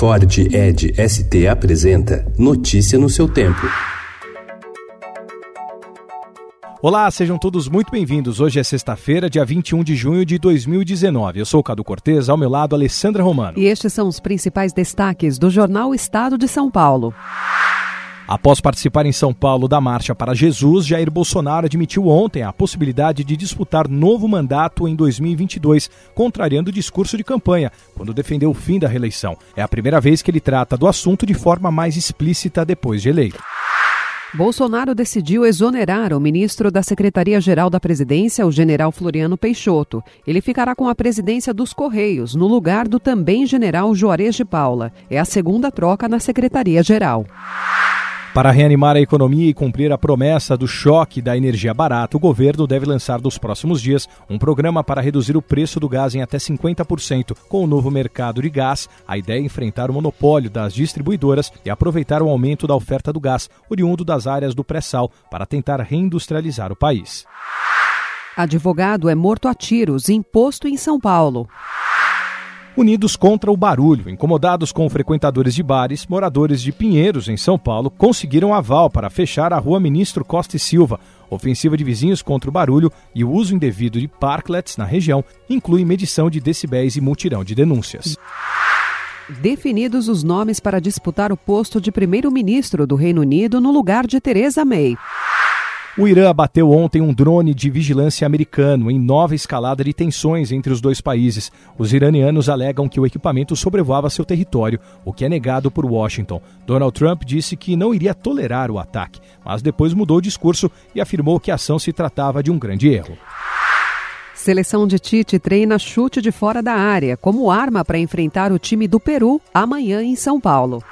Ford Ed ST apresenta Notícia no seu tempo. Olá, sejam todos muito bem-vindos. Hoje é sexta-feira, dia 21 de junho de 2019. Eu sou o Cadu Cortez, ao meu lado, Alessandra Romano. E estes são os principais destaques do jornal Estado de São Paulo. Após participar em São Paulo da Marcha para Jesus, Jair Bolsonaro admitiu ontem a possibilidade de disputar novo mandato em 2022, contrariando o discurso de campanha, quando defendeu o fim da reeleição. É a primeira vez que ele trata do assunto de forma mais explícita depois de eleito. Bolsonaro decidiu exonerar o ministro da Secretaria-Geral da Presidência, o general Floriano Peixoto. Ele ficará com a presidência dos Correios, no lugar do também general Juarez de Paula. É a segunda troca na Secretaria-Geral. Para reanimar a economia e cumprir a promessa do choque da energia barata, o governo deve lançar nos próximos dias um programa para reduzir o preço do gás em até 50%. Com o novo mercado de gás, a ideia é enfrentar o monopólio das distribuidoras e aproveitar o aumento da oferta do gás, oriundo das áreas do pré-sal, para tentar reindustrializar o país. Advogado é morto a tiros, imposto em São Paulo. Unidos contra o barulho, incomodados com frequentadores de bares, moradores de Pinheiros, em São Paulo, conseguiram aval para fechar a rua Ministro Costa e Silva. Ofensiva de vizinhos contra o barulho e o uso indevido de parklets na região inclui medição de decibéis e multirão de denúncias. Definidos os nomes para disputar o posto de primeiro-ministro do Reino Unido no lugar de Theresa May. O Irã abateu ontem um drone de vigilância americano em nova escalada de tensões entre os dois países. Os iranianos alegam que o equipamento sobrevoava seu território, o que é negado por Washington. Donald Trump disse que não iria tolerar o ataque, mas depois mudou o discurso e afirmou que a ação se tratava de um grande erro. Seleção de Tite treina chute de fora da área como arma para enfrentar o time do Peru amanhã em São Paulo.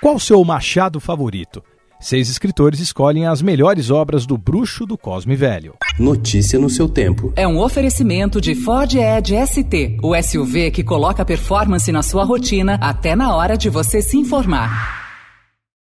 Qual o seu machado favorito? Seis escritores escolhem as melhores obras do Bruxo do Cosme Velho. Notícia no seu tempo. É um oferecimento de Ford Edge ST, o SUV que coloca performance na sua rotina até na hora de você se informar.